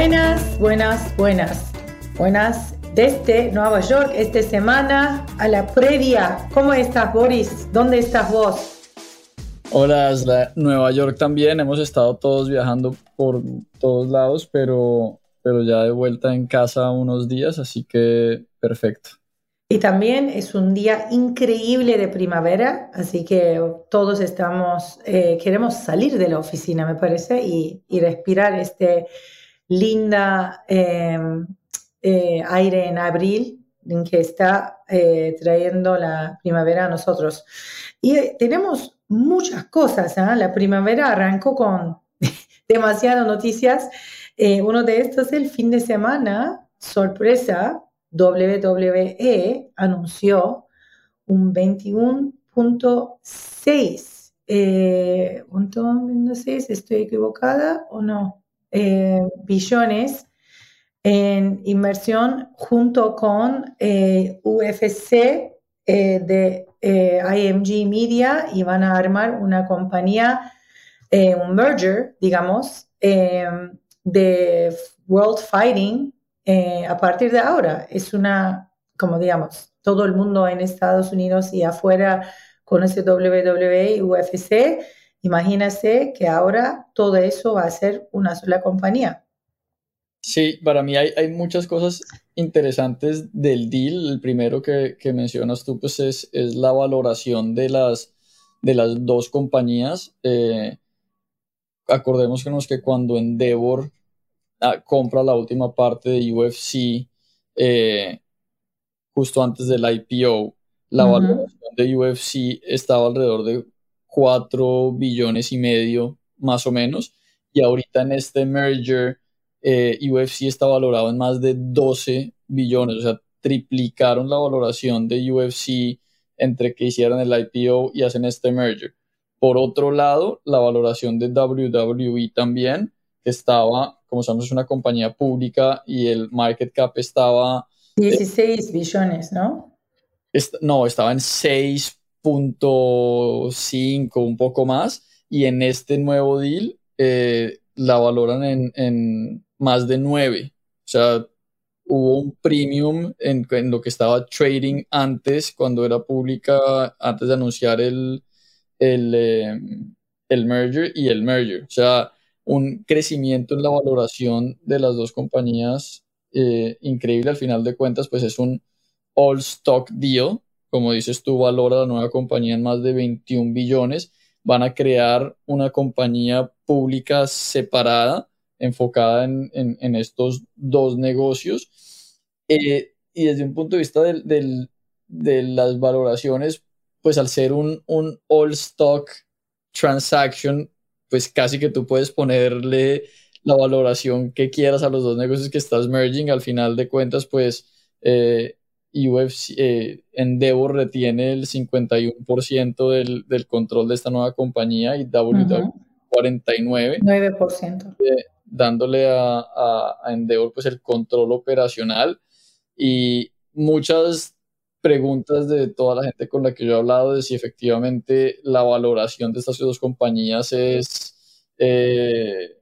Buenas, buenas, buenas. Buenas desde Nueva York esta semana a la previa. ¿Cómo estás, Boris? ¿Dónde estás vos? Hola, Nueva York también. Hemos estado todos viajando por todos lados, pero, pero ya de vuelta en casa unos días, así que perfecto. Y también es un día increíble de primavera, así que todos estamos, eh, queremos salir de la oficina, me parece, y, y respirar este linda em, eh, aire en abril en que está eh, trayendo la primavera a nosotros. Y tenemos muchas cosas. ¿ah? La primavera arrancó con demasiadas noticias. uno de estos es el fin de semana, sorpresa, WWE anunció un 21.6, eh, ¿estoy equivocada o no? Eh, billones en inversión junto con eh, UFC de IMG Media y van a armar una compañía, un merger, digamos, de World Fighting eh, a partir de ahora. Es una, como digamos, todo el mundo en Estados Unidos y afuera conoce WWE y UFC. Imagínese que ahora todo eso va a ser una sola compañía. Sí, para mí hay, hay muchas cosas interesantes del deal. El primero que, que mencionas tú pues es, es, la valoración de las, de las dos compañías. Eh, acordémonos que cuando Endeavor Ah, compra la última parte de UFC eh, justo antes del IPO. La valoración de UFC estaba alrededor de 4 billones y medio, más o menos. Y ahorita en este merger, eh, UFC está valorado en más de 12 billones. O sea, triplicaron la valoración de UFC entre que hicieron el IPO y hacen este merger. Por otro lado, la valoración de WWE también, que estaba como sabemos es una compañía pública y el market cap estaba... 16 billones, ¿no? no, estaba en 6.5, un poco más, y en este nuevo deal eh, la valoran en, más de 9. O sea, hubo un premium en, lo que estaba trading antes, cuando era pública, antes de anunciar el, el, eh, el merger y el merger. O sea, un crecimiento en la valoración de las dos compañías eh, increíble. Al final de cuentas, pues es un all stock deal. Como dices tú, valora la nueva compañía en más de 21 billones. Van a crear una compañía pública separada, enfocada en, estos dos negocios. Eh, y desde un punto de vista de las valoraciones, pues al ser un, un all stock transaction, pues casi que tú puedes ponerle la valoración que quieras a los dos negocios que estás merging. Al final de cuentas, pues eh, UFC, eh, Endeavor retiene el 51% del, del, control de esta nueva compañía y WWE 49%. 9%. dándole a, a, a Endeavor pues el control operacional y muchas preguntas de toda la gente con la que yo he hablado de si efectivamente la valoración de estas dos compañías es eh,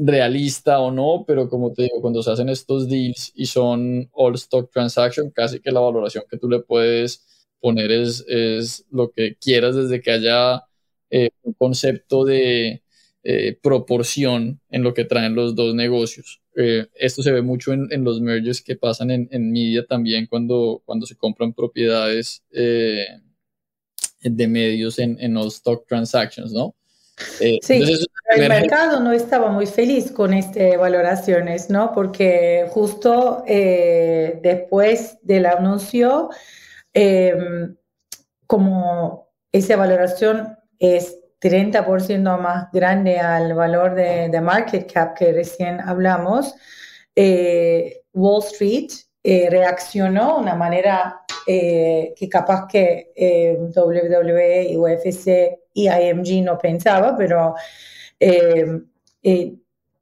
realista o no, pero como te digo, cuando se hacen estos deals y son all stock transaction, casi que la valoración que tú le puedes poner es, es lo que quieras desde que haya eh, un concepto de eh, proporción en lo que traen los dos negocios. Eh, esto se ve mucho en, en, los mergers que pasan en, en, media también cuando, cuando se compran propiedades de medios en, en all stock transactions, ¿no? Eh, sí, el mercado no estaba muy feliz con estas valoraciones, ¿no? Porque justo eh, después del anuncio, em, como esa valoración es 30% más grande al valor de, market cap que recién hablamos, eh, Wall Street reaccionó de una manera que capaz que WWE y UFC IMG no pensaba, pero eh, eh,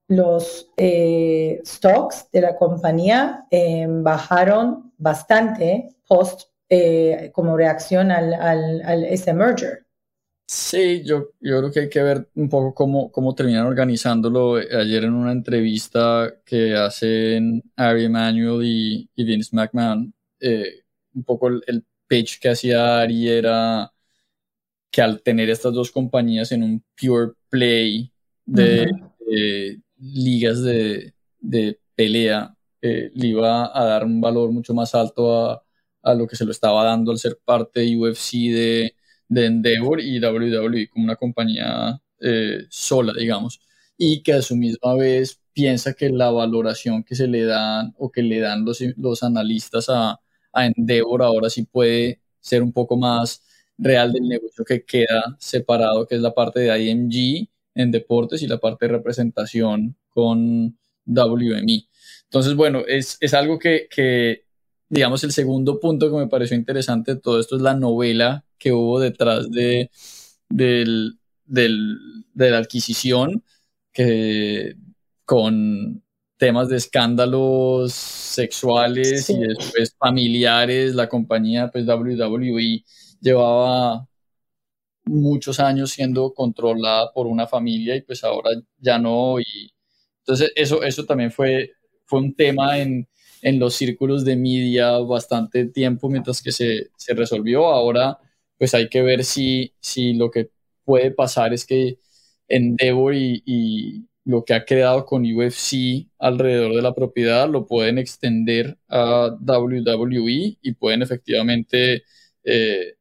los eh, stocks de la compañía bajaron bastante post como reacción al, al, ese merger. Sí, yo, yo creo que hay que ver un poco cómo, cómo terminan organizándolo. Ayer en una entrevista que hacen Ari Emanuel y, Vince McMahon, un poco el, el pitch que hacía Ari era que al tener estas dos compañías en un pure play de, ligas de, pelea, eh, le iba a dar un valor mucho más alto a, lo que se lo estaba dando al ser parte de UFC de, Endeavor y WWE como una compañía eh, sola, digamos, y que a su misma vez piensa que la valoración que se le dan o que le dan los, los analistas a, a Endeavor ahora sí puede ser un poco más real del negocio que queda separado, que es la parte de IMG en deportes y la parte de representación con WMI. Entonces, bueno, es, es algo que, que, digamos, el segundo punto que me pareció interesante de todo esto es la novela que hubo detrás de, del, del, de la adquisición, que con temas de escándalos sexuales y después familiares, la compañía, pues WWE llevaba muchos años siendo controlada por una familia y pues ahora ya no. Y entonces eso, eso también fue, fue un tema en, en los círculos de media bastante tiempo mientras que se, se, resolvió. Ahora pues hay que ver si, si lo que puede pasar es que Endeavor y, y lo que ha quedado con UFC alrededor de la propiedad lo pueden extender a WWE y pueden efectivamente eh,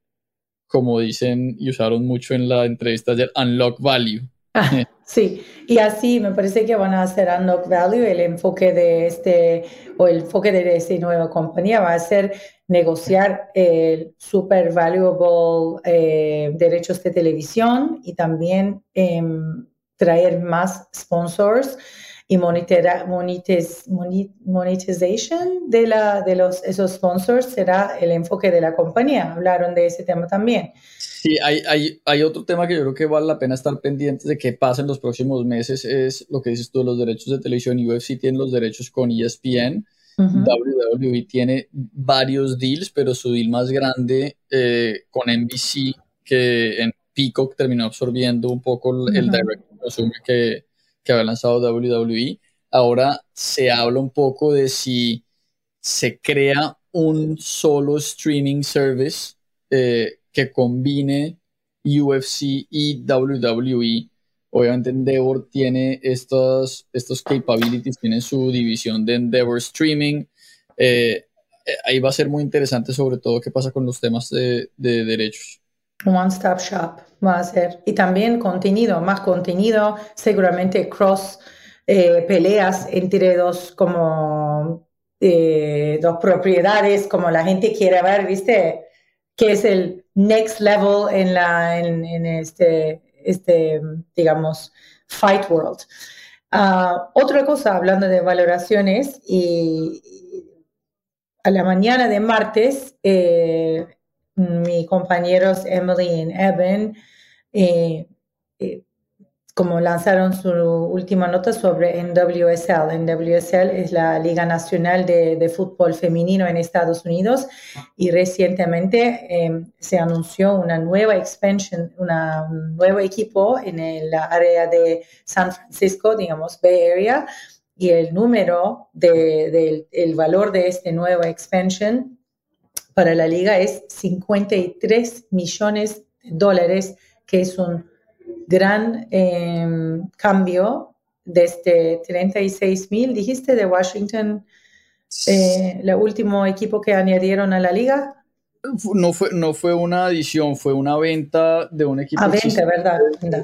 como dicen y usaron mucho en la entrevista ayer, unlock value. Ah, sí, y así me parece que van a hacer unlock value, el enfoque de este, o el enfoque de esta nueva compañía. Va a ser negociar el super valuable eh, derechos de televisión y también em, traer más sponsors y monetization de, la, de los, esos sponsors será el enfoque de la compañía. Hablaron de ese tema también. Sí, hay, hay, hay otro tema que yo creo que vale la pena estar pendientes de qué pasa en los próximos meses, es lo que dices tú, los derechos de televisión. UFC tiene los derechos con ESPN. WWE tiene varios deals, pero su deal más grande eh, con NBC, que en Peacock terminó absorbiendo un poco el direct consumer que, que había lanzado WWE. Ahora se habla un poco de si se crea un solo streaming service eh, que combine UFC y WWE. Obviamente Endeavor tiene estos, estos capabilities, tiene su división de Endeavor Streaming. Eh, eh, ahí va a ser muy interesante sobre todo qué pasa con los temas de, de derechos. One Stop Shop va a ser. Y también contenido, más contenido, seguramente cross eh, peleas entre dos como eh, dos propiedades, como la gente quiere ver, ¿viste? Que es el next level en, la, en, este, este, digamos, fight world. Ah, otra cosa, hablando de valoraciones, y, a la mañana de martes, eh, mis compañeros Emily y Evan, eh, eh, como lanzaron su última nota sobre NWSL. NWSL es la Liga Nacional de, Fútbol Femenino en Estados Unidos y recientemente em, se anunció una nueva expansion, un nuevo equipo en el área de San Francisco, digamos, Bay Area, y el número de, el valor de este nuevo expansion para la liga es 53 millones de dólares, que es un gran em, cambio desde 36 mil, dijiste, de Washington, eh, el último equipo que añadieron a la liga. no fue, no fue una adición, fue una venta de un equipo ah, venta, ¿verdad?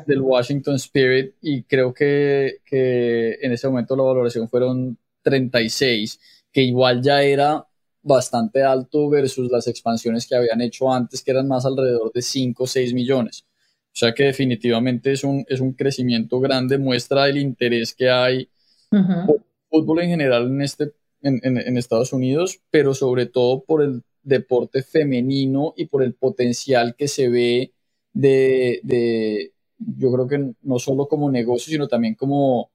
del Washington Spirit y creo que, que en ese momento la valoración fueron 36, que igual ya era bastante alto versus las expansiones que habían hecho antes, que eran más alrededor de 5 o 6 millones. O sea que definitivamente es un, es un crecimiento grande, muestra el interés que hay por fútbol en general en, este, en, en, Estados Unidos, pero sobre todo por el deporte femenino y por el potencial que se ve de, de yo creo que no solo como negocio, sino también como,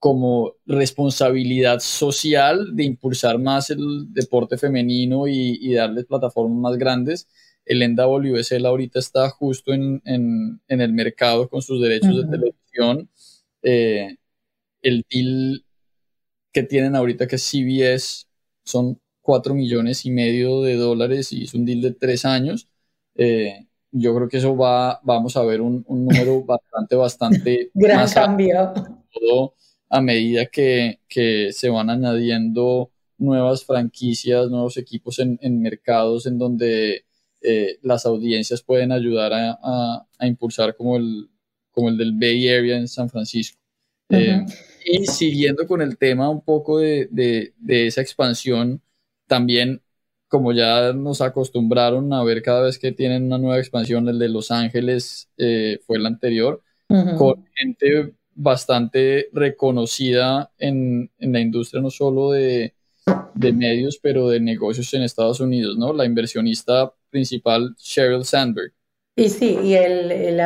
como responsabilidad social de impulsar más el deporte femenino y, y darle plataformas más grandes el NWSL ahorita está justo en, el mercado con sus derechos de televisión. Eh, el deal que tienen ahorita, que es CBS, son 4 millones y medio de dólares y es un deal de 3 años. Eh, yo creo que eso va, vamos a ver un, número bastante, bastante... Gran cambio. Todo a medida que, se van añadiendo nuevas franquicias, nuevos equipos en mercados en donde eh, las audiencias pueden ayudar a, impulsar como el, como el del Bay Area en San Francisco. Eh, y siguiendo con el tema un poco de, esa expansión, también como ya nos acostumbraron a ver cada vez que tienen una nueva expansión, el de Los Ángeles eh, fue el anterior, con gente bastante reconocida en, en, la industria, no solo de, de medios, pero de negocios en Estados Unidos, ¿no? La inversionista principal, Sheryl Sandberg. Y sí, y el, el,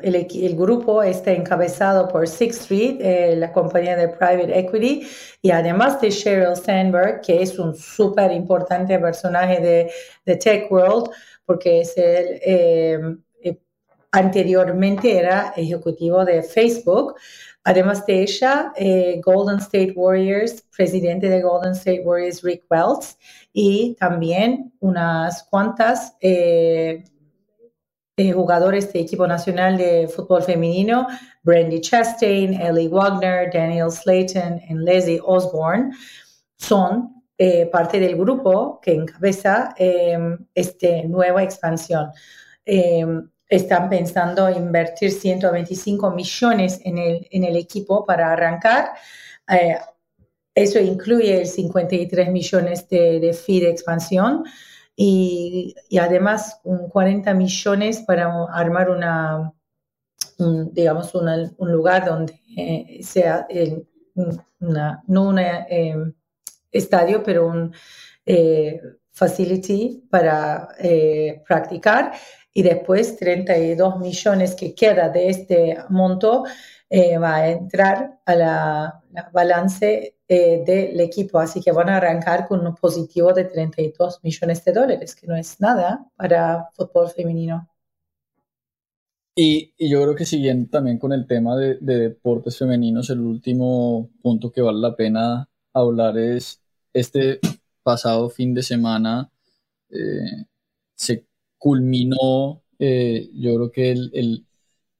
el, grupo está encabezado por Sixth Street, eh, la compañía de private equity, y además de Sheryl Sandberg, que es un súper importante personaje de, de, Tech World, porque es el, eh, anteriormente era ejecutivo de Facebook, Además de ella, eh, Golden State Warriors, presidente de Golden State Warriors, Rick Welts, y también unas cuantas eh, eh, jugadores de equipo nacional de fútbol femenino, Brandy Chastain, Ellie Wagner, Daniel Slayton y Leslie Osborne, son parte del grupo que encabeza esta nueva expansión están pensando invertir 125 millones en el, en el equipo para arrancar. Eh, eso incluye el 53 millones de, de fee de expansión y, y, además un 40 millones para armar una, digamos, un lugar donde eh, sea una, no un eh, estadio, pero un facility para practicar y después 32 millones que queda de este monto eh, va a entrar a la, balance eh, del equipo. Así que van a arrancar con un positivo de 32 millones de dólares, que no es nada para fútbol femenino. Y, yo creo que siguiendo también con el tema de, deportes femeninos, el último punto que vale la pena hablar es este pasado fin de semana eh, se culminó, eh, yo creo que el, el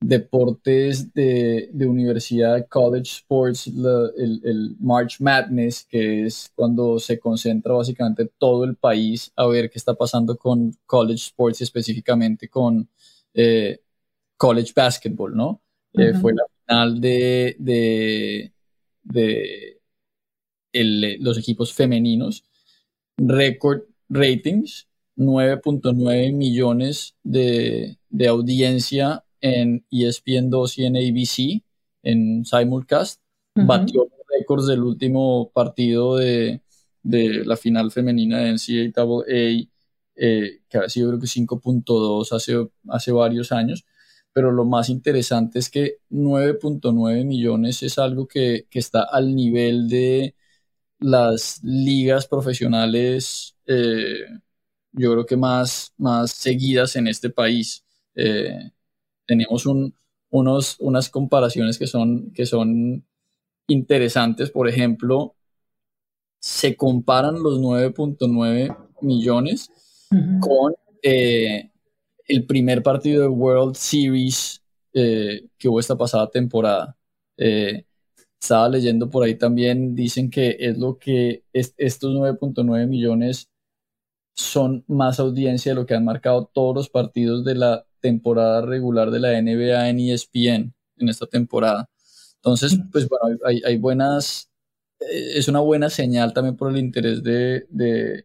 deportes de, de, universidad, college sports, el, el, March Madness, que es cuando se concentra básicamente todo el país a ver qué está pasando con college sports y específicamente con eh, college basketball, ¿no? Eh, fue la final de, de, de los equipos femeninos, record ratings, 9.9 millones de, audiencia en ESPN 2 y en ABC, en simulcast. Batió los récords del último partido de, la final femenina de NCAA, eh, que ha sido creo que 5.2 hace, hace varios años. Pero lo más interesante es que 9.9 millones es algo que, está al nivel de las ligas profesionales eh, yo creo que más, más seguidas en este país. Eh, tenemos un, unos, unas comparaciones que son, que son interesantes. Por ejemplo, se comparan los 9.9 millones con eh, el primer partido de World Series eh, que hubo esta pasada temporada. estaba leyendo por ahí también, dicen que es lo que es, estos 9.9 millones son más audiencia de lo que han marcado todos los partidos de la temporada regular de la NBA en ESPN en esta temporada. Entonces, pues bueno, hay, buenas, eh, es una buena señal también por el interés de, de,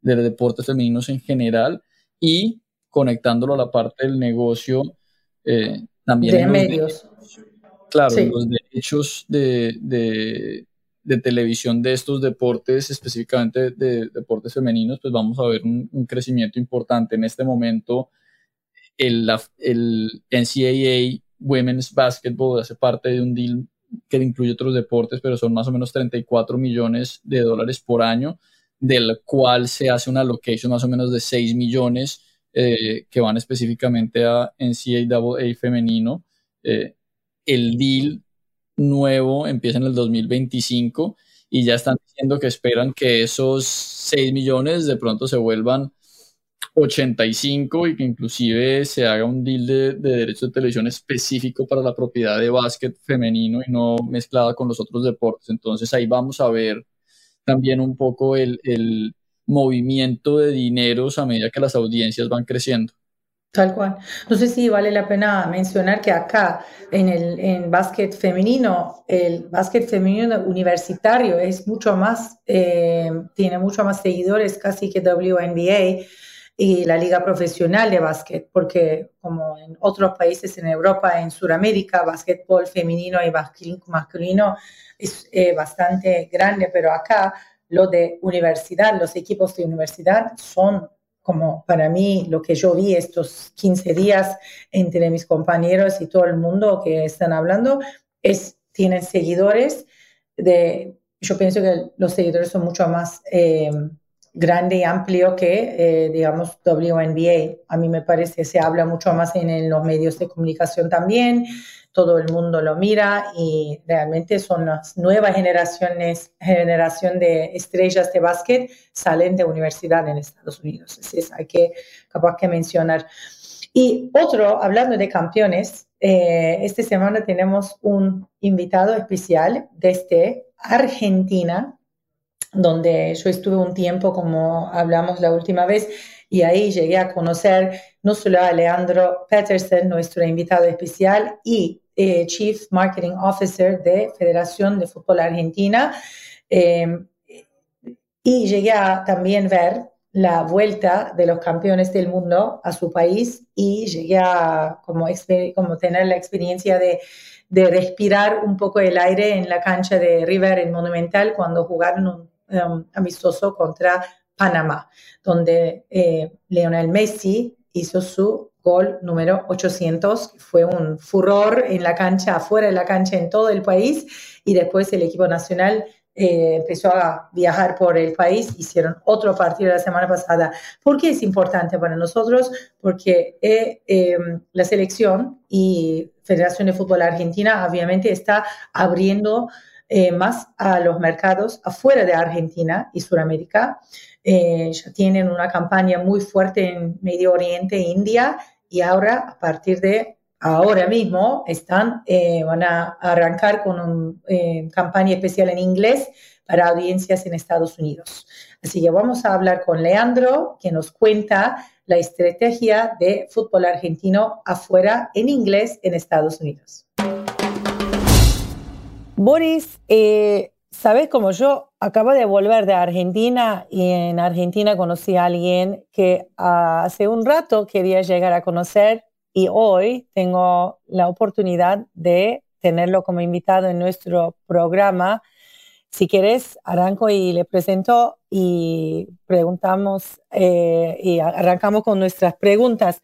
los deportes femeninos en general y conectándolo a la parte del negocio, eh, también... De medios. claro, los derechos de, de, televisión de estos deportes, específicamente de, deportes femeninos, pues vamos a ver un, un crecimiento importante. En este momento, el, el NCAA Women's Basketball hace parte de un deal que incluye otros deportes, pero son más o menos 34 millones de dólares por año, del cual se hace una allocation más o menos de 6 millones eh, que van específicamente a NCAA femenino. Eh, el deal nuevo empieza en el 2025 y ya están diciendo que esperan que esos 6 millones de pronto se vuelvan 85 y que inclusive se haga un deal de, derechos de televisión específico para la propiedad de básquet femenino y no mezclada con los otros deportes. Entonces ahí vamos a ver también un poco el, el movimiento de dineros a medida que las audiencias van creciendo. Tal cual. No sé si vale la pena mencionar que acá en el en básquet femenino, el básquet femenino universitario es mucho más, eh, tiene mucho más seguidores casi que WNBA y la liga profesional de básquet, porque como en otros países en Europa, en Sudamérica, básquetbol femenino y masculino es eh, bastante grande, pero acá lo de universidad, los equipos de universidad son como para mí lo que yo vi estos 15 días entre mis compañeros y todo el mundo que están hablando, es, tienen seguidores de, yo pienso que los seguidores son mucho más... Eh, grande y amplio que, eh, digamos, WNBA. A mí me parece, se habla mucho más en, los medios de comunicación también, todo el mundo lo mira y realmente son las nuevas generaciones, generación de estrellas de básquet salen de universidad en Estados Unidos. Así es, hay que, capaz que mencionar. Y otro, hablando de campeones, eh, esta semana tenemos un invitado especial desde Argentina, donde yo estuve un tiempo, como hablamos la última vez, y ahí llegué a conocer no solo a Leandro Petersen, nuestro invitado especial, y eh, Chief Marketing Officer de Federación de Fútbol Argentina, em, y llegué a también ver la vuelta de los campeones del mundo a su país y llegué a como, como tener la experiencia de, de respirar un poco el aire en la cancha de River en Monumental cuando jugaron un Um, amistoso contra Panamá, donde eh, Lionel Messi hizo su gol número 800. Fue un furor en la cancha, afuera de la cancha, en todo el país. Y después el equipo nacional eh, empezó a viajar por el país, hicieron otro partido la semana pasada. ¿Por qué es importante para nosotros? Porque eh, em, la selección y Federación de Fútbol Argentina obviamente está abriendo eh, más a los mercados afuera de Argentina y Sudamérica. Eh, ya tienen una campaña muy fuerte en Medio Oriente India y ahora, a partir de ahora mismo, están, eh, van a arrancar con una campaña especial en inglés para audiencias en Estados Unidos. Así que vamos a hablar con Leandro, que nos cuenta la estrategia de fútbol argentino afuera en inglés en Estados Unidos. Boris, eh, sabes como yo acabo de volver de Argentina y en Argentina conocí a alguien que hace un rato quería llegar a conocer y hoy tengo la oportunidad de tenerlo como invitado en nuestro programa. Si quieres, arranco y le presento y preguntamos eh, y arrancamos con nuestras preguntas.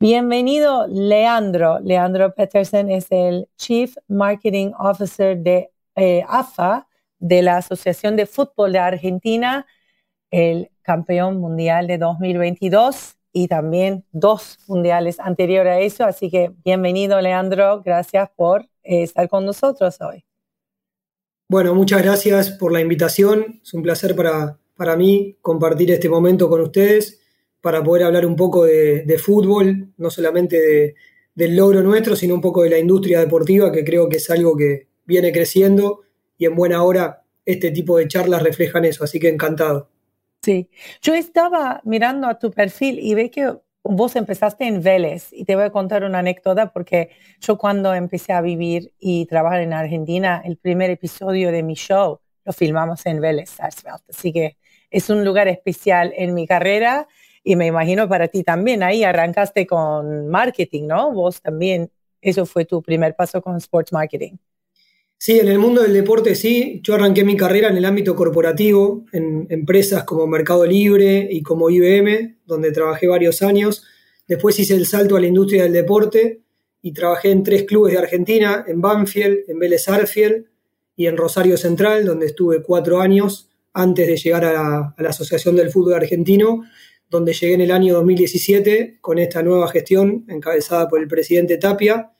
Bienvenido, Leandro. Leandro Petersen es el Chief Marketing Officer de eh, AFA, de la Asociación de Fútbol de Argentina, el campeón mundial de 2022 y también dos mundiales anteriores a eso. Así que bienvenido, Leandro. Gracias por eh, estar con nosotros hoy. Bueno, muchas gracias por la invitación. Es un placer para, para mí compartir este momento con ustedes para poder hablar un poco de, fútbol, no solamente del logro nuestro, sino un poco de la industria deportiva, que creo que es algo que viene creciendo y en buena hora este tipo de charlas reflejan eso, así que encantado. Sí, yo estaba mirando a tu perfil y ve que vos empezaste en Vélez y te voy a contar una anécdota porque yo cuando empecé a vivir y trabajar en Argentina, el primer episodio de mi show lo filmamos en Vélez, así que es un lugar especial en mi carrera y me imagino para ti también. Ahí arrancaste con marketing, ¿no? Vos también, eso fue tu primer paso con sports marketing. Sí, en el mundo del deporte sí. Yo arranqué mi carrera en el ámbito corporativo, en empresas como Mercado Libre y como IBM, donde trabajé varios años. Después hice el salto a la industria del deporte y trabajé en tres clubes de Argentina, en Banfield, en Vélez Arfield y en Rosario Central, donde estuve cuatro años antes de llegar a la, a la Asociación del Fútbol Argentino, donde llegué en el año 2017 con esta nueva gestión encabezada por el presidente Tapia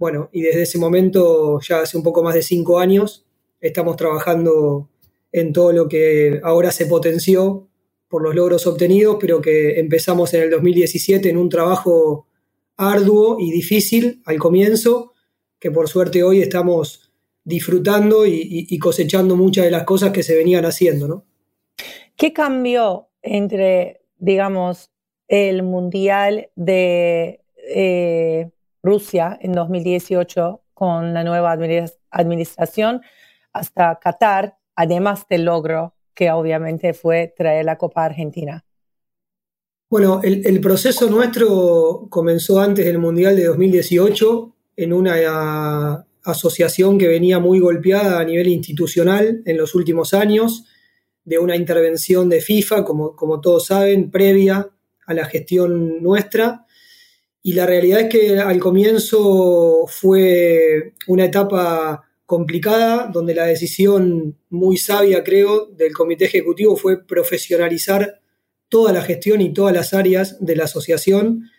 bueno, y desde ese momento, ya hace un poco más de cinco años, estamos trabajando en todo lo que ahora se potenció por los logros obtenidos, pero que empezamos en el 2017 en un trabajo arduo y difícil al comienzo, que por suerte hoy estamos disfrutando y, cosechando muchas de las cosas que se venían haciendo, ¿no? ¿Qué cambió entre, digamos, el Mundial de eh, Rusia en 2018 con la nueva administración hasta Qatar, además del logro que obviamente fue traer la Copa Argentina. Bueno, el, proceso nuestro comenzó antes del Mundial de 2018 en una asociación que venía muy golpeada a nivel institucional en los últimos años, de una intervención de FIFA, como, como todos saben, previa a la gestión nuestra, y la realidad es que al comienzo fue una etapa complicada, donde la decisión muy sabia, creo, del comité ejecutivo fue profesionalizar toda la gestión y todas las áreas de la asociación.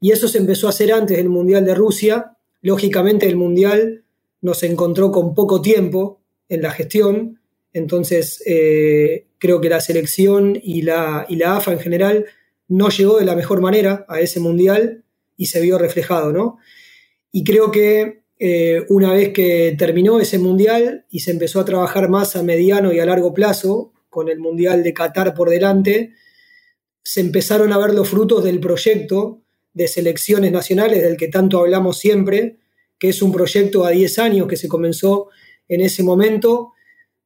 Y eso se empezó a hacer antes del Mundial de Rusia. Lógicamente el Mundial nos encontró con poco tiempo en la gestión, entonces eh, creo que la selección y la, y la AFA en general no llegó de la mejor manera a ese Mundial y se vio reflejado, ¿no? Y creo que eh, una vez que terminó ese mundial y se empezó a trabajar más a mediano y a largo plazo, con el mundial de Qatar por delante, se empezaron a ver los frutos del proyecto de selecciones nacionales del que tanto hablamos siempre, que es un proyecto a 10 años que se comenzó en ese momento,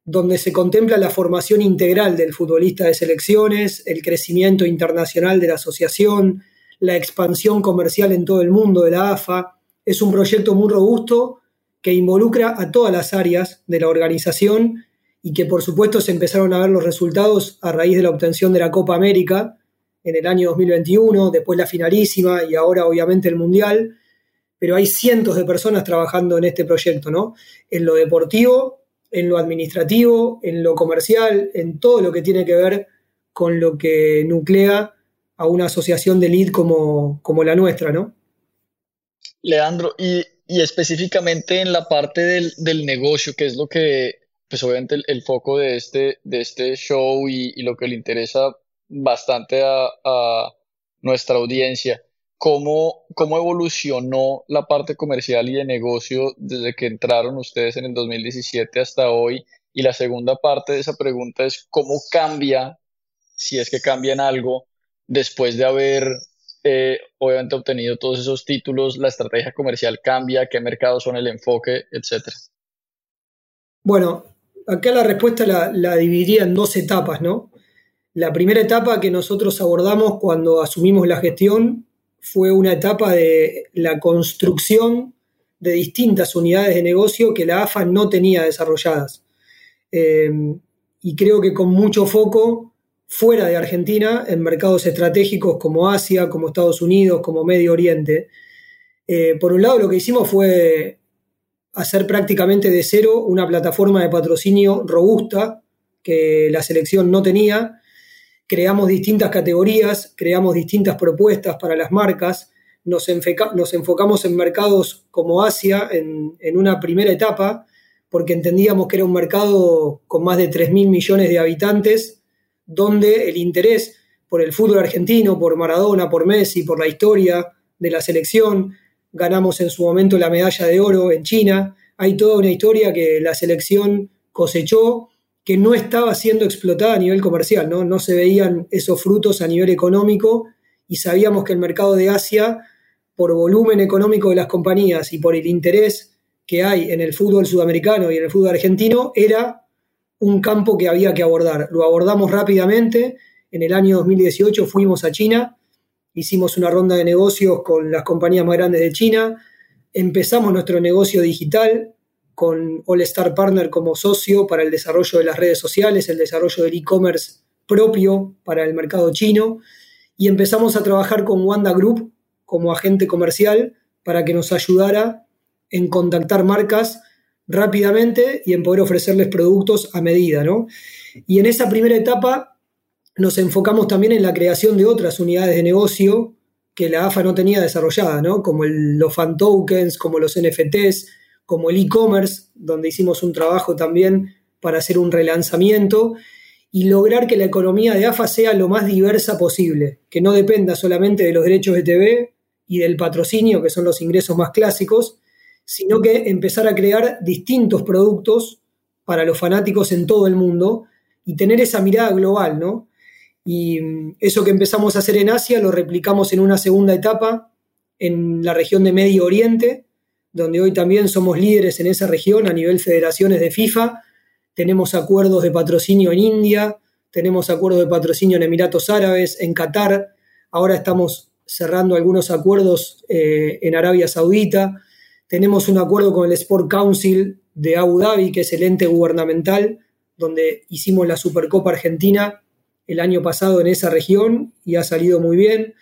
donde se contempla la formación integral del futbolista de selecciones, el crecimiento internacional de la asociación, la expansión comercial en todo el mundo de la AFA. Es un proyecto muy robusto que involucra a todas las áreas de la organización y que por supuesto se empezaron a ver los resultados a raíz de la obtención de la Copa América en el año 2021, después la finalísima y ahora obviamente el Mundial, pero hay cientos de personas trabajando en este proyecto, ¿no? En lo deportivo, en lo administrativo, en lo comercial, en todo lo que tiene que ver con lo que nuclea a una asociación de lead como, como la nuestra, ¿no? Leandro, y, específicamente en la parte del, negocio, que es lo que, pues obviamente el, foco de este, de este show y, lo que le interesa bastante a, nuestra audiencia, ¿cómo, ¿cómo evolucionó la parte comercial y de negocio desde que entraron ustedes en el 2017 hasta hoy? Y la segunda parte de esa pregunta es, ¿cómo cambia, si es que cambia en algo, después de haber eh, obviamente obtenido todos esos títulos, la estrategia comercial cambia, qué mercados son el enfoque, etcétera? Bueno, acá la respuesta la, la dividiría en dos etapas, ¿no? La primera etapa que nosotros abordamos cuando asumimos la gestión fue una etapa de la construcción de distintas unidades de negocio que la AFA no tenía desarrolladas. Eh, y creo que con mucho foco fuera de Argentina, en mercados estratégicos como Asia, como Estados Unidos, como Medio Oriente. Eh, por un lado, lo que hicimos fue hacer prácticamente de cero una plataforma de patrocinio robusta que la selección no tenía. Creamos distintas categorías, creamos distintas propuestas para las marcas, nos, enfocamos en mercados como Asia en, una primera etapa, porque entendíamos que era un mercado con más de 3.000 millones de habitantes donde el interés por el fútbol argentino, por Maradona, por Messi, por la historia de la selección, ganamos en su momento la medalla de oro en China, hay toda una historia que la selección cosechó, que no estaba siendo explotada a nivel comercial, ¿no? no se veían esos frutos a nivel económico y sabíamos que el mercado de Asia, por volumen económico de las compañías y por el interés que hay en el fútbol sudamericano y en el fútbol argentino, era un campo que había que abordar. Lo abordamos rápidamente. En el año 2018 fuimos a China, hicimos una ronda de negocios con las compañías más grandes de China, empezamos nuestro negocio digital con All Star Partner como socio para el desarrollo de las redes sociales, el desarrollo del e-commerce propio para el mercado chino y empezamos a trabajar con Wanda Group como agente comercial para que nos ayudara en contactar marcas rápidamente y en poder ofrecerles productos a medida, ¿no? Y en esa primera etapa nos enfocamos también en la creación de otras unidades de negocio que la AFA no tenía desarrollada, ¿no? Como los fan tokens, como los NFTs, como el e-commerce, donde hicimos un trabajo también para hacer un relanzamiento y lograr que la economía de AFA sea lo más diversa posible, que no dependa solamente de los derechos de TV y del patrocinio, que son los ingresos más clásicos, sino que empezar a crear distintos productos para los fanáticos en todo el mundo y tener esa mirada global, ¿no? Y mm, eso que empezamos a hacer en Asia lo replicamos en una segunda etapa en la región de Medio Oriente, donde hoy también somos líderes en esa región a nivel federaciones de FIFA. Tenemos acuerdos de patrocinio en India, tenemos acuerdos de patrocinio en Emiratos Árabes, en Qatar, ahora estamos cerrando algunos acuerdos eh, en Arabia Saudita. Tenemos un acuerdo con el Sport Council de Abu Dhabi, que es el ente gubernamental, donde hicimos la Supercopa Argentina el año pasado en esa región y ha salido muy bien.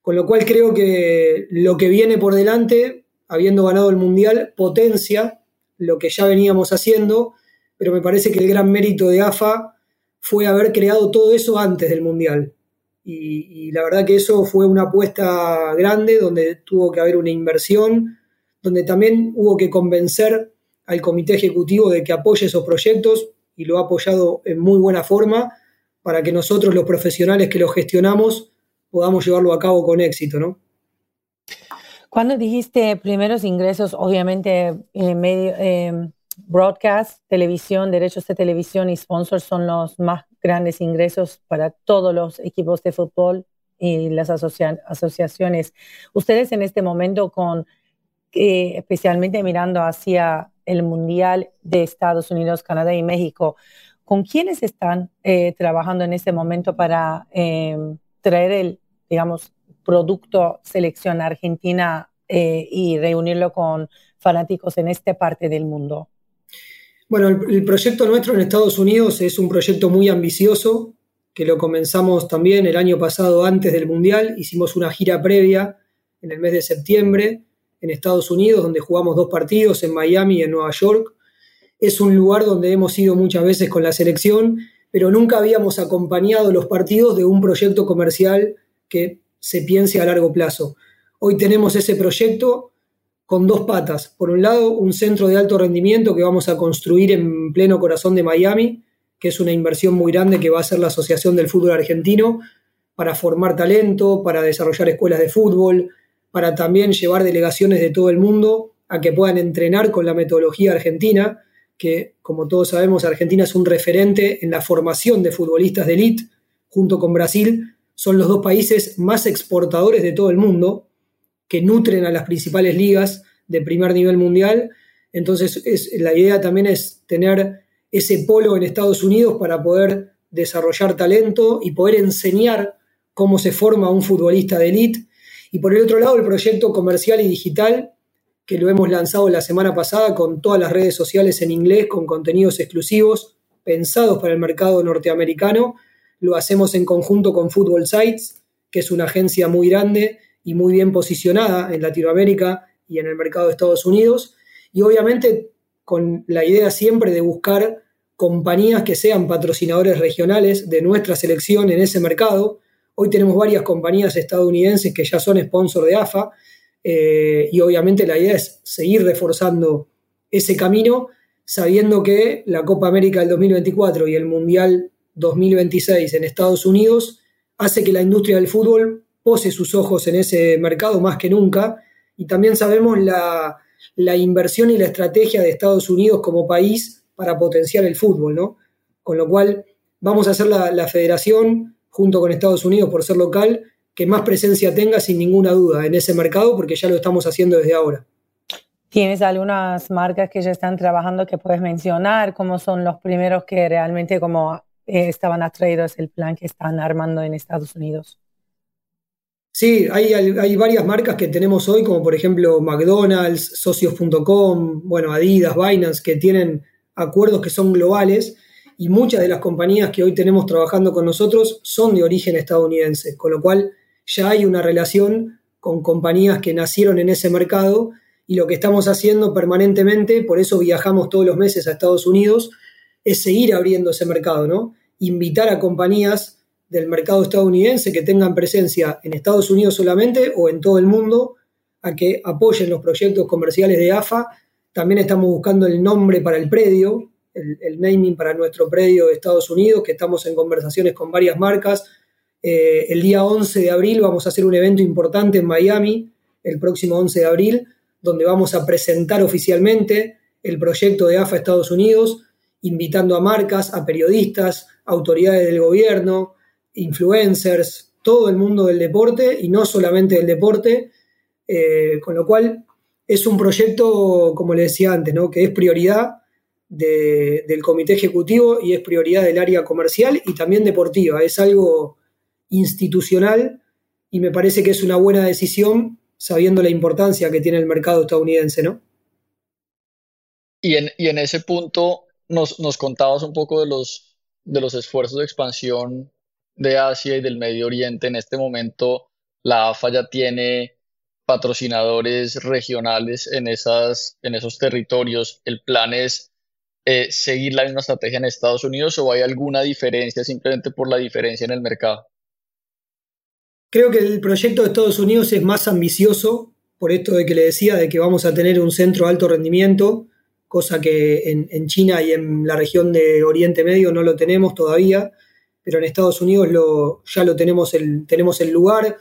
Con lo cual creo que lo que viene por delante, habiendo ganado el Mundial, potencia lo que ya veníamos haciendo, pero me parece que el gran mérito de AFA fue haber creado todo eso antes del Mundial. Y, la verdad que eso fue una apuesta grande donde tuvo que haber una inversión donde también hubo que convencer al comité ejecutivo de que apoye esos proyectos y lo ha apoyado en muy buena forma para que nosotros, los profesionales que los gestionamos, podamos llevarlo a cabo con éxito, ¿no? Cuando dijiste primeros ingresos, obviamente eh, medio, eh, broadcast, televisión, derechos de televisión y sponsors son los más grandes ingresos para todos los equipos de fútbol y las asocia asociaciones. Ustedes en este momento con eh, especialmente mirando hacia el Mundial de Estados Unidos, Canadá y México, ¿con quiénes están eh, trabajando en este momento para eh, traer el, digamos, producto selección argentina y reunirlo con fanáticos en esta parte del mundo? Bueno, el, el, proyecto nuestro en Estados Unidos es un proyecto muy ambicioso, que lo comenzamos también el año pasado antes del Mundial. Hicimos una gira previa en el mes de septiembre en Estados Unidos, donde jugamos dos partidos, en Miami y en Nueva York. Es un lugar donde hemos ido muchas veces con la selección, pero nunca habíamos acompañado los partidos de un proyecto comercial que se piense a largo plazo. Hoy tenemos ese proyecto con dos patas. Por un lado, un centro de alto rendimiento que vamos a construir en pleno corazón de Miami, que es una inversión muy grande que va a hacer la Asociación del Fútbol Argentino para formar talento, para desarrollar escuelas de fútbol, para también llevar delegaciones de todo el mundo a que puedan entrenar con la metodología argentina, que como todos sabemos Argentina es un referente en la formación de futbolistas de élite, junto con Brasil, son los dos países más exportadores de todo el mundo, que nutren a las principales ligas de primer nivel mundial. Entonces es, la idea también es tener ese polo en Estados Unidos para poder desarrollar talento y poder enseñar cómo se forma un futbolista de élite y por el otro lado, el proyecto comercial y digital, que lo hemos lanzado la semana pasada con todas las redes sociales en inglés, con contenidos exclusivos pensados para el mercado norteamericano. Lo hacemos en conjunto con Football Sites, que es una agencia muy grande y muy bien posicionada en Latinoamérica y en el mercado de Estados Unidos. Y obviamente con la idea siempre de buscar compañías que sean patrocinadores regionales de nuestra selección en ese mercado, Hoy tenemos varias compañías estadounidenses que ya son sponsor de AFA eh, y obviamente la idea es seguir reforzando ese camino sabiendo que la Copa América del 2024 y el Mundial 2026 en Estados Unidos hace que la industria del fútbol pose sus ojos en ese mercado más que nunca y también sabemos la, la inversión y la estrategia de Estados Unidos como país para potenciar el fútbol, ¿no? Con lo cual, vamos a ser la, federación, junto con Estados Unidos por ser local, que más presencia tenga sin ninguna duda en ese mercado, porque ya lo estamos haciendo desde ahora. ¿Tienes algunas marcas que ya están trabajando que puedes mencionar? ¿Cómo son los primeros que realmente como eh, estaban atraídos el plan que están armando en Estados Unidos? Sí, hay, hay, varias marcas que tenemos hoy, como por ejemplo McDonald's, socios.com, bueno, Adidas, Binance, que tienen acuerdos que son globales y muchas de las compañías que hoy tenemos trabajando con nosotros son de origen estadounidense, con lo cual ya hay una relación con compañías que nacieron en ese mercado y lo que estamos haciendo permanentemente, por eso viajamos todos los meses a Estados Unidos, es seguir abriendo ese mercado, ¿no? Invitar a compañías del mercado estadounidense que tengan presencia en Estados Unidos solamente o en todo el mundo a que apoyen los proyectos comerciales de AFA. También estamos buscando el nombre para el predio, el, naming para nuestro predio de Estados Unidos, que estamos en conversaciones con varias marcas. Eh, el día 11 de abril vamos a hacer un evento importante en Miami, el próximo 11 de abril, donde vamos a presentar oficialmente el proyecto de AFA Estados Unidos, invitando a marcas, a periodistas, autoridades del gobierno, influencers, todo el mundo del deporte y no solamente del deporte, eh, con lo cual es un proyecto, como le decía antes, ¿no? que es prioridad del comité ejecutivo y es prioridad del área comercial y también deportiva. Es algo institucional y me parece que es una buena decisión sabiendo la importancia que tiene el mercado estadounidense, ¿no? Y en, y en ese punto nos, nos contabas un poco de los, de los esfuerzos de expansión de Asia y del Medio Oriente. En este momento, la AFA ya tiene patrocinadores regionales en, esas, en esos territorios. ¿El plan es eh, seguir la misma estrategia en Estados Unidos o hay alguna diferencia simplemente por la diferencia en el mercado? Creo que el proyecto de Estados Unidos es más ambicioso, por esto de que le decía, de que vamos a tener un centro de alto rendimiento, cosa que en China y en la región de Oriente Medio no lo tenemos todavía pero en Estados Unidos ya lo tenemos el, tenemos el lugar,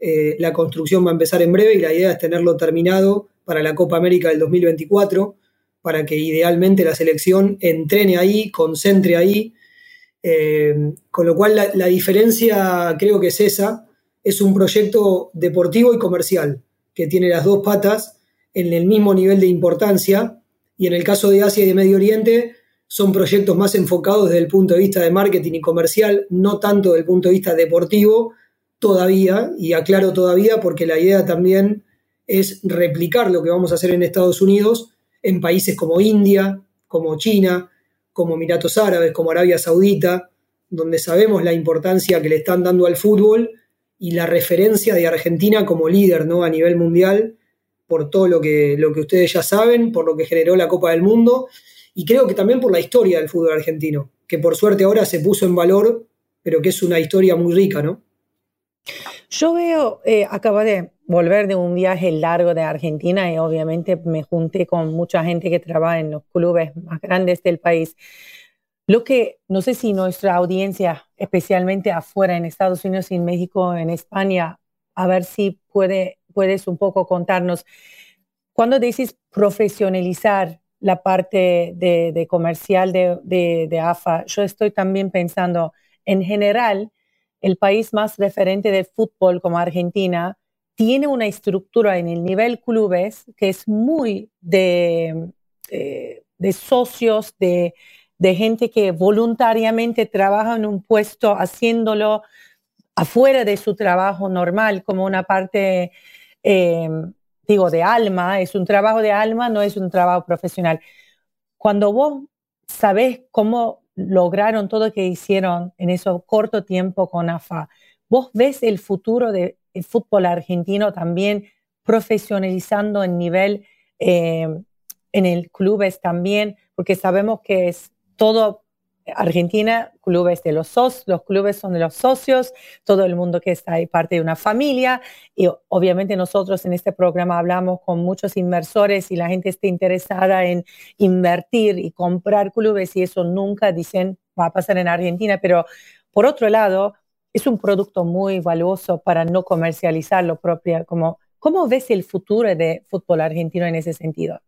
eh, la construcción va a empezar en breve y la idea es tenerlo terminado para la Copa América del 2024, para que idealmente la selección entrene ahí, concentre ahí, eh, con lo cual la, la diferencia creo que es esa, es un proyecto deportivo y comercial, que tiene las dos patas en el mismo nivel de importancia, y en el caso de Asia y de Medio Oriente, son proyectos más enfocados desde el punto de vista de marketing y comercial, no tanto desde el punto de vista deportivo todavía, y aclaro todavía porque la idea también es replicar lo que vamos a hacer en Estados Unidos en países como India, como China, como Emiratos Árabes, como Arabia Saudita, donde sabemos la importancia que le están dando al fútbol y la referencia de Argentina como líder ¿no? a nivel mundial por todo lo que, lo que ustedes ya saben, por lo que generó la Copa del Mundo y creo que también por la historia del fútbol argentino, que por suerte ahora se puso en valor, pero que es una historia muy rica, ¿no? Yo veo, eh, acabo de volver de un viaje largo de Argentina y obviamente me junté con mucha gente que trabaja en los clubes más grandes del país. Lo que no sé si nuestra audiencia, especialmente afuera en Estados Unidos y en México, en España, a ver si puede, puedes un poco contarnos, cuando dices profesionalizar la parte de, comercial de, AFA, yo estoy también pensando, en general, el país más referente de fútbol como Argentina tiene una estructura en el nivel clubes que es muy de, eh, socios, de, gente que voluntariamente trabaja en un puesto haciéndolo afuera de su trabajo normal como una parte eh, digo, de alma, es un trabajo de alma, no es un trabajo profesional. Cuando vos sabés cómo lograron todo lo que hicieron en ese corto tiempo con AFA, vos ves el futuro del fútbol argentino también profesionalizando en nivel eh, en el clubes también, porque sabemos que es todo Argentina, clubes de los socios, los clubes son de los socios, todo el mundo que está ahí parte de una familia y obviamente nosotros en este programa hablamos con muchos inversores y la gente está interesada en invertir y comprar clubes y eso nunca dicen va a pasar en Argentina, pero por otro lado es un producto muy valioso para no comercializarlo propio. Como, ¿Cómo ves el futuro de fútbol argentino en ese sentido?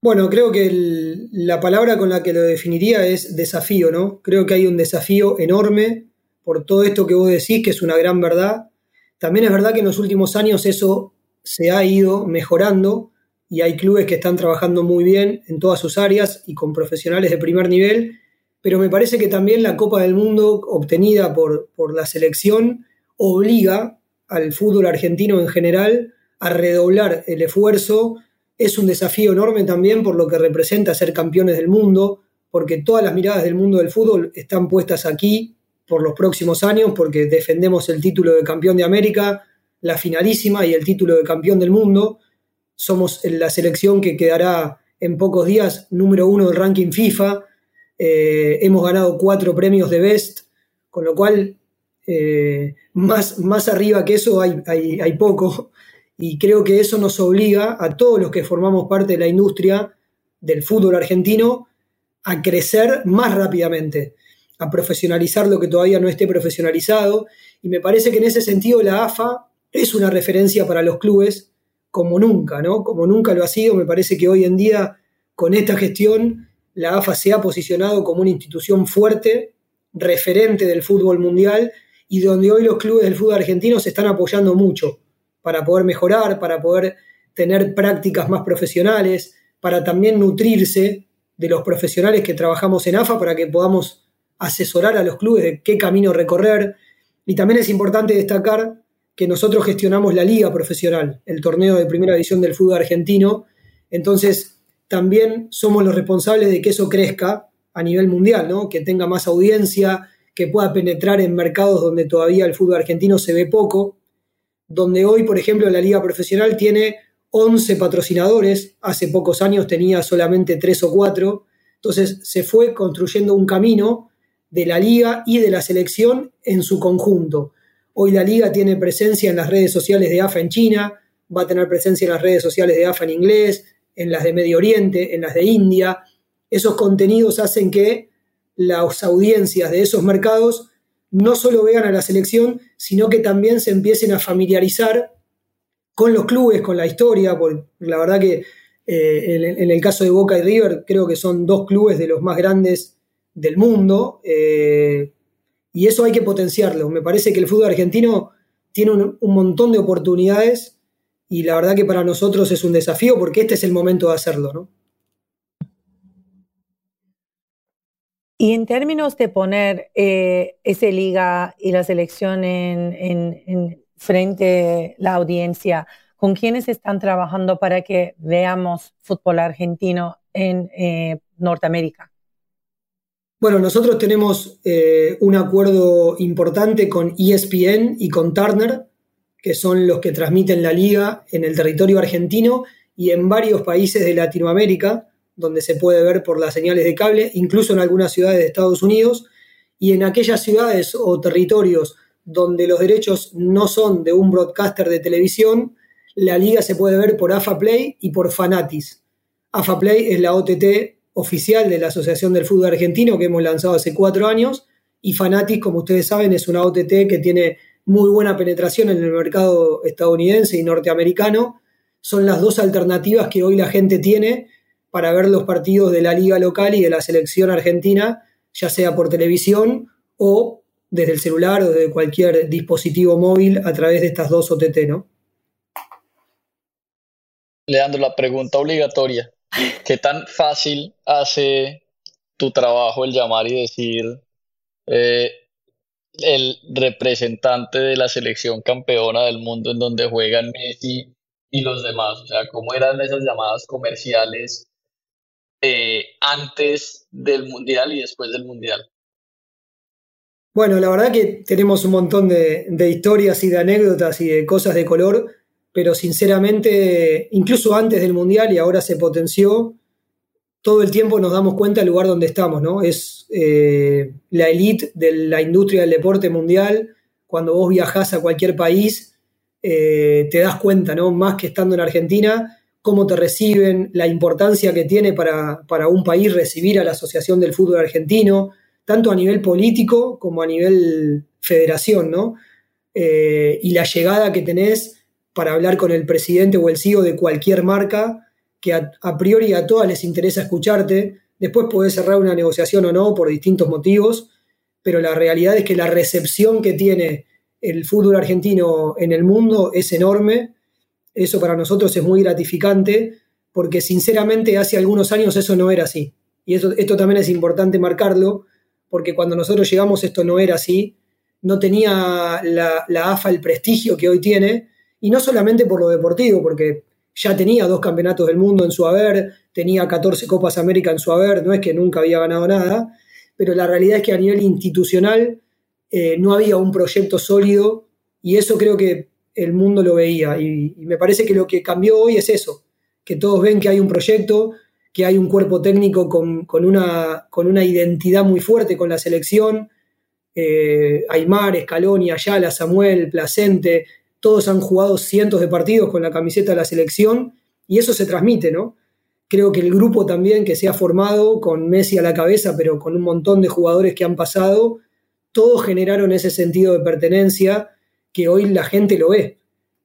Bueno, creo que la palabra con la que lo definiría es desafío, ¿no? Creo que hay un desafío enorme por todo esto que vos decís, que es una gran verdad. También es verdad que en los últimos años eso se ha ido mejorando y hay clubes que están trabajando muy bien en todas sus áreas y con profesionales de primer nivel, pero me parece que también la Copa del Mundo obtenida por, por la selección obliga al fútbol argentino en general a redoblar el esfuerzo es un desafío enorme también por lo que representa ser campeones del mundo, porque todas las miradas del mundo del fútbol están puestas aquí por los próximos años, porque defendemos el título de campeón de América, la finalísima y el título de campeón del mundo. Somos la selección que quedará en pocos días número uno del ranking FIFA. Eh, hemos ganado cuatro premios de Best, con lo cual eh, más, más arriba que eso hay, hay, hay poco y creo que eso nos obliga a todos los que formamos parte de la industria del fútbol argentino a crecer más rápidamente, a profesionalizar lo que todavía no esté profesionalizado. Y me parece que en ese sentido la AFA es una referencia para los clubes como nunca, ¿no? Como nunca lo ha sido. Me parece que hoy en día, con esta gestión, la AFA se ha posicionado como una institución fuerte, referente del fútbol mundial, y donde hoy los clubes del fútbol argentino se están apoyando mucho para poder mejorar, para poder tener prácticas más profesionales, para también nutrirse de los profesionales que trabajamos en AFA para que podamos asesorar a los clubes de qué camino recorrer. Y también es importante destacar que nosotros gestionamos la liga profesional, el torneo de primera división del fútbol argentino. Entonces, también somos los responsables de que eso crezca a nivel mundial, ¿no? que tenga más audiencia, que pueda penetrar en mercados donde todavía el fútbol argentino se ve poco donde hoy, por ejemplo, la liga profesional tiene 11 patrocinadores, hace pocos años tenía solamente 3 o 4, entonces se fue construyendo un camino de la liga y de la selección en su conjunto. Hoy la liga tiene presencia en las redes sociales de AFA en China, va a tener presencia en las redes sociales de AFA en inglés, en las de Medio Oriente, en las de India. Esos contenidos hacen que las audiencias de esos mercados no solo vean a la selección, sino que también se empiecen a familiarizar con los clubes, con la historia, porque la verdad que eh, en, el caso de Boca y River creo que son dos clubes de los más grandes del mundo, eh, y eso hay que potenciarlo. Me parece que el fútbol argentino tiene un montón de oportunidades y la verdad que para nosotros es un desafío porque este es el momento de hacerlo, ¿no? Y en términos de poner eh, esa liga y la selección en, frente a la audiencia, ¿con quiénes están trabajando para que veamos fútbol argentino en eh, Norteamérica? Bueno, nosotros tenemos eh, un acuerdo importante con ESPN y con Turner, que son los que transmiten la liga en el territorio argentino y en varios países de Latinoamérica donde se puede ver por las señales de cable, incluso en algunas ciudades de Estados Unidos, y en aquellas ciudades o territorios donde los derechos no son de un broadcaster de televisión, la liga se puede ver por AFA Play y por Fanatis. AFA Play es la OTT oficial de la Asociación del Fútbol Argentino que hemos lanzado hace cuatro años y Fanatis, como ustedes saben, es una OTT que tiene muy buena penetración en el mercado estadounidense y norteamericano. Son las dos alternativas que hoy la gente tiene para ver los partidos de la liga local y de la selección argentina, ya sea por televisión o desde el celular o desde cualquier dispositivo móvil a través de estas dos OTT, ¿no? Leandro, la pregunta obligatoria. ¿Qué tan fácil hace tu trabajo el llamar y decir eh, el representante de la selección campeona del mundo en donde juegan Messi y los demás? O sea, ¿cómo eran esas llamadas comerciales eh, antes del Mundial y después del Mundial? Bueno, la verdad que tenemos un montón de, historias y de anécdotas y de cosas de color, pero sinceramente, incluso antes del Mundial y ahora se potenció, todo el tiempo nos damos cuenta del lugar donde estamos, ¿no? Es eh, la elite de la industria del deporte mundial. Cuando vos viajás a cualquier país, eh, te das cuenta, ¿no? Más que estando en Argentina, cómo te reciben, la importancia que tiene para, un país recibir a la Asociación del Fútbol Argentino, tanto a nivel político como a nivel federación, ¿no? Eh, y la llegada que tenés para hablar con el presidente o el CEO de cualquier marca, que a, priori a todas les interesa escucharte. Después puedes cerrar una negociación o no por distintos motivos, pero la realidad es que la recepción que tiene el fútbol argentino en el mundo es enorme. Eso para nosotros es muy gratificante, porque sinceramente hace algunos años eso no era así. Y esto también es importante marcarlo, porque cuando nosotros llegamos esto no era así, no tenía la, la AFA el prestigio que hoy tiene, y no solamente por lo deportivo, porque ya tenía dos campeonatos del mundo en su haber, tenía 14 Copas América en su haber, no es que nunca había ganado nada, pero la realidad es que a nivel institucional eh, no había un proyecto sólido y eso creo que el mundo lo veía y, me parece que lo que cambió hoy es eso, que todos ven que hay un proyecto, que hay un cuerpo técnico con, una, con una, identidad muy fuerte con la selección, eh, Aymar, Scaloni, Ayala, Samuel, Placente, todos han jugado cientos de partidos con la camiseta de la selección y eso se transmite, ¿no? Creo que el grupo también que se ha formado con Messi a la cabeza, pero con un montón de jugadores que han pasado, todos generaron ese sentido de pertenencia que hoy la gente lo ve,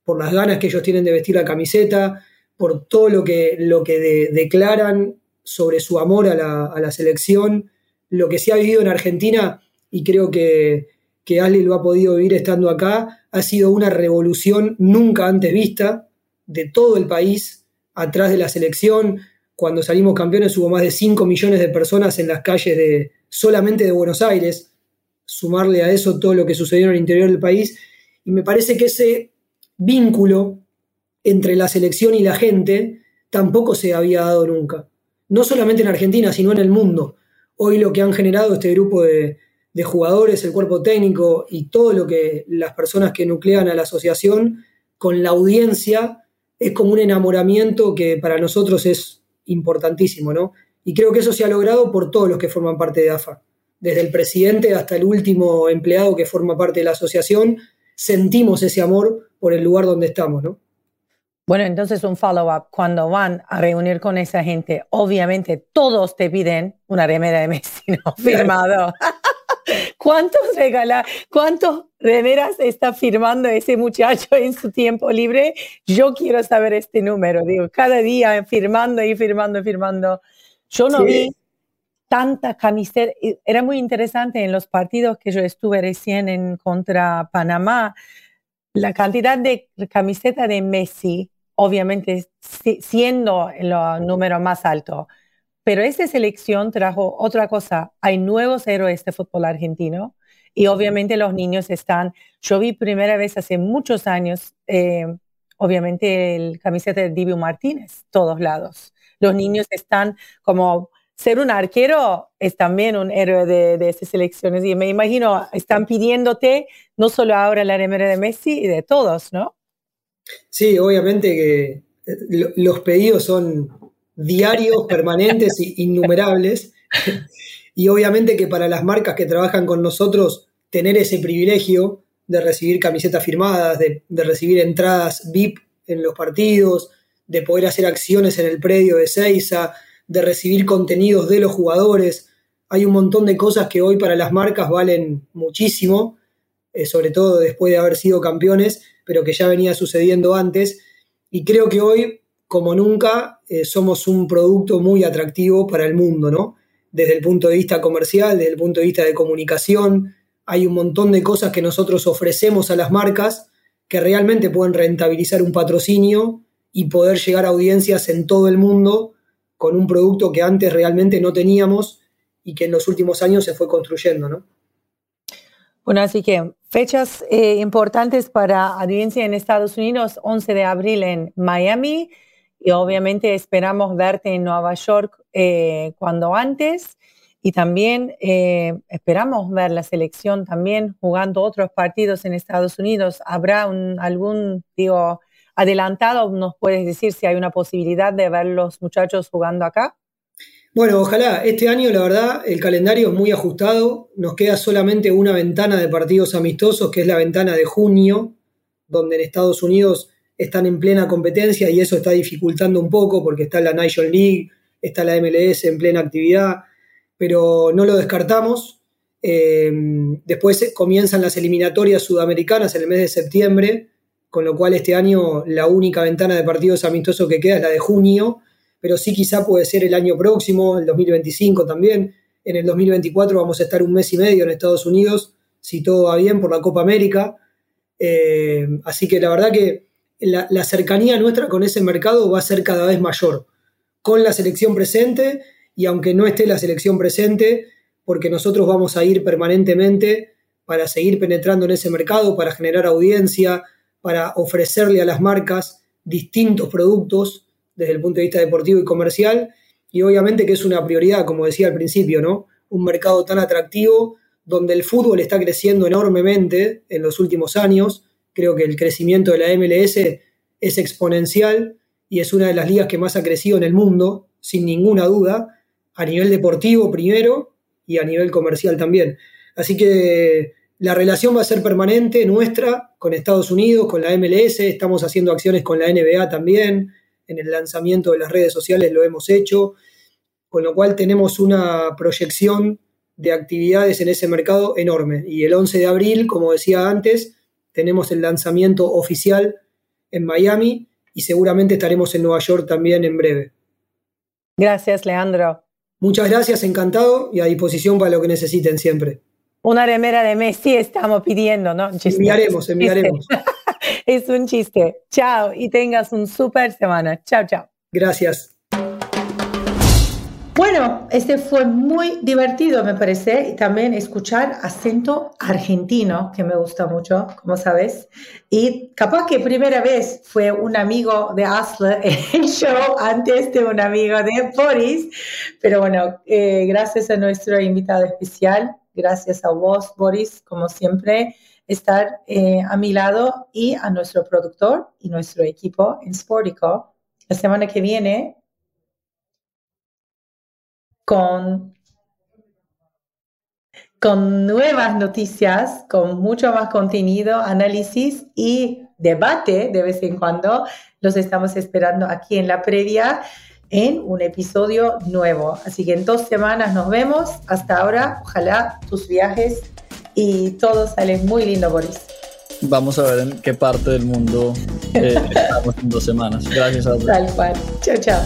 por las ganas que ellos tienen de vestir la camiseta, por todo lo que, lo que declaran sobre su amor a la, a la selección, lo que se ha vivido en Argentina, y creo que, que Ali lo ha podido vivir estando acá, ha sido una revolución nunca antes vista de todo el país atrás de la selección. Cuando salimos campeones hubo más de 5 millones de personas en las calles de solamente de Buenos Aires. Sumarle a eso todo lo que sucedió en el interior del país. Y me parece que ese vínculo entre la selección y la gente tampoco se había dado nunca. No solamente en Argentina, sino en el mundo. Hoy lo que han generado este grupo de, de jugadores, el cuerpo técnico y todo lo que las personas que nuclean a la asociación con la audiencia es como un enamoramiento que para nosotros es importantísimo, ¿no? Y creo que eso se ha logrado por todos los que forman parte de AFA. Desde el presidente hasta el último empleado que forma parte de la asociación, sentimos ese amor por el lugar donde estamos, ¿no? Bueno, entonces un follow-up. Cuando van a reunir con esa gente, obviamente todos te piden una remera de Messi ¿no? firmado. ¿Cuántos regala, cuántos remeras está firmando ese muchacho en su tiempo libre? Yo quiero saber este número, digo, cada día firmando y firmando y firmando. Yo no vi tanta camiseta, era muy interesante en los partidos que yo estuve recién en contra Panamá, la cantidad de camiseta de Messi, obviamente siendo el número más alto, pero esta selección trajo otra cosa. Hay nuevos héroes de fútbol argentino y obviamente los niños están. Yo vi primera vez hace muchos años, eh, obviamente, el camiseta de Divio Martínez, todos lados. Los niños están como ser un arquero es también un héroe de, de, esas selecciones. Y me imagino, están pidiéndote no solo ahora la remera de Messi y de todos, ¿no? Sí, obviamente que eh, los pedidos son diarios, permanentes e innumerables. Y obviamente que para las marcas que trabajan con nosotros, tener ese privilegio de recibir camisetas firmadas, de, recibir entradas VIP en los partidos, de poder hacer acciones en el predio de Seiza, de recibir contenidos de los jugadores. Hay un montón de cosas que hoy para las marcas valen muchísimo, eh, sobre todo después de haber sido campeones, pero que ya venía sucediendo antes. Y creo que hoy como nunca eh, somos un producto muy atractivo para el mundo, ¿no? Desde el punto de vista comercial, desde el punto de vista de comunicación, hay un montón de cosas que nosotros ofrecemos a las marcas que realmente pueden rentabilizar un patrocinio y poder llegar a audiencias en todo el mundo con un producto que antes realmente no teníamos y que en los últimos años se fue construyendo, ¿no? Bueno, así que fechas eh, importantes para audiencia en Estados Unidos, 11 de abril en Miami, y obviamente esperamos verte en Nueva York eh, cuando antes y también eh, esperamos ver la selección también jugando otros partidos en Estados Unidos. ¿Habrá algún, digo, adelantado? ¿Nos puedes decir si hay una posibilidad de ver los muchachos jugando acá? Bueno, ojalá. Este año, la verdad, el calendario es muy ajustado. Nos queda solamente una ventana de partidos amistosos, que es la ventana de junio, donde en Estados Unidos están en plena competencia y eso está dificultando un poco porque está la National League, está la MLS en plena actividad, pero no lo descartamos. Eh, después comienzan las eliminatorias sudamericanas en el mes de septiembre, con lo cual este año la única ventana de partidos amistosos que queda es la de junio, pero sí quizá puede ser el año próximo, el 2025 también. En el 2024 vamos a estar un mes y medio en Estados Unidos, si todo va bien, por la Copa América. Eh, así que la verdad que la, cercanía nuestra con ese mercado va a ser cada vez mayor, con la selección presente y aunque no esté la selección presente, porque nosotros vamos a ir permanentemente para seguir penetrando en ese mercado, para generar audiencia, para ofrecerle a las marcas distintos productos desde el punto de vista deportivo y comercial, y obviamente que es una prioridad, como decía al principio, ¿no? Un mercado tan atractivo donde el fútbol está creciendo enormemente en los últimos años. Creo que el crecimiento de la MLS es exponencial y es una de las ligas que más ha crecido en el mundo, sin ninguna duda, a nivel deportivo primero y a nivel comercial también. Así que la relación va a ser permanente nuestra con Estados Unidos, con la MLS, estamos haciendo acciones con la NBA también, en el lanzamiento de las redes sociales lo hemos hecho, con lo cual tenemos una proyección de actividades en ese mercado enorme. Y el 11 de abril, como decía antes, tenemos el lanzamiento oficial en Miami y seguramente estaremos en Nueva York también en breve. Gracias, Leandro. Muchas gracias, encantado y a disposición para lo que necesiten siempre. Una remera de Messi estamos pidiendo, ¿no? Enviaremos, enviaremos. es un chiste. Chao y tengas un super semana. Chao, chao. Gracias. Bueno, este fue muy divertido, me parece, y también escuchar acento argentino, que me gusta mucho, como sabes. Y capaz que primera vez fue un amigo de Asle en el show, antes de un amigo de Boris. Pero bueno, eh, gracias a nuestro invitado especial, gracias a vos, Boris, como siempre, estar eh, a mi lado y a nuestro productor y nuestro equipo en Sportico. La semana que viene con, con nuevas noticias, con mucho más contenido, análisis y debate de vez en cuando. Los estamos esperando aquí en la previa en un episodio nuevo. Así que en dos semanas nos vemos. Hasta ahora, ojalá tus viajes y todo sale muy lindo, Boris. Vamos a ver en qué parte del mundo eh, estamos en dos semanas. Gracias a todos. Tal cual. Chao, chao.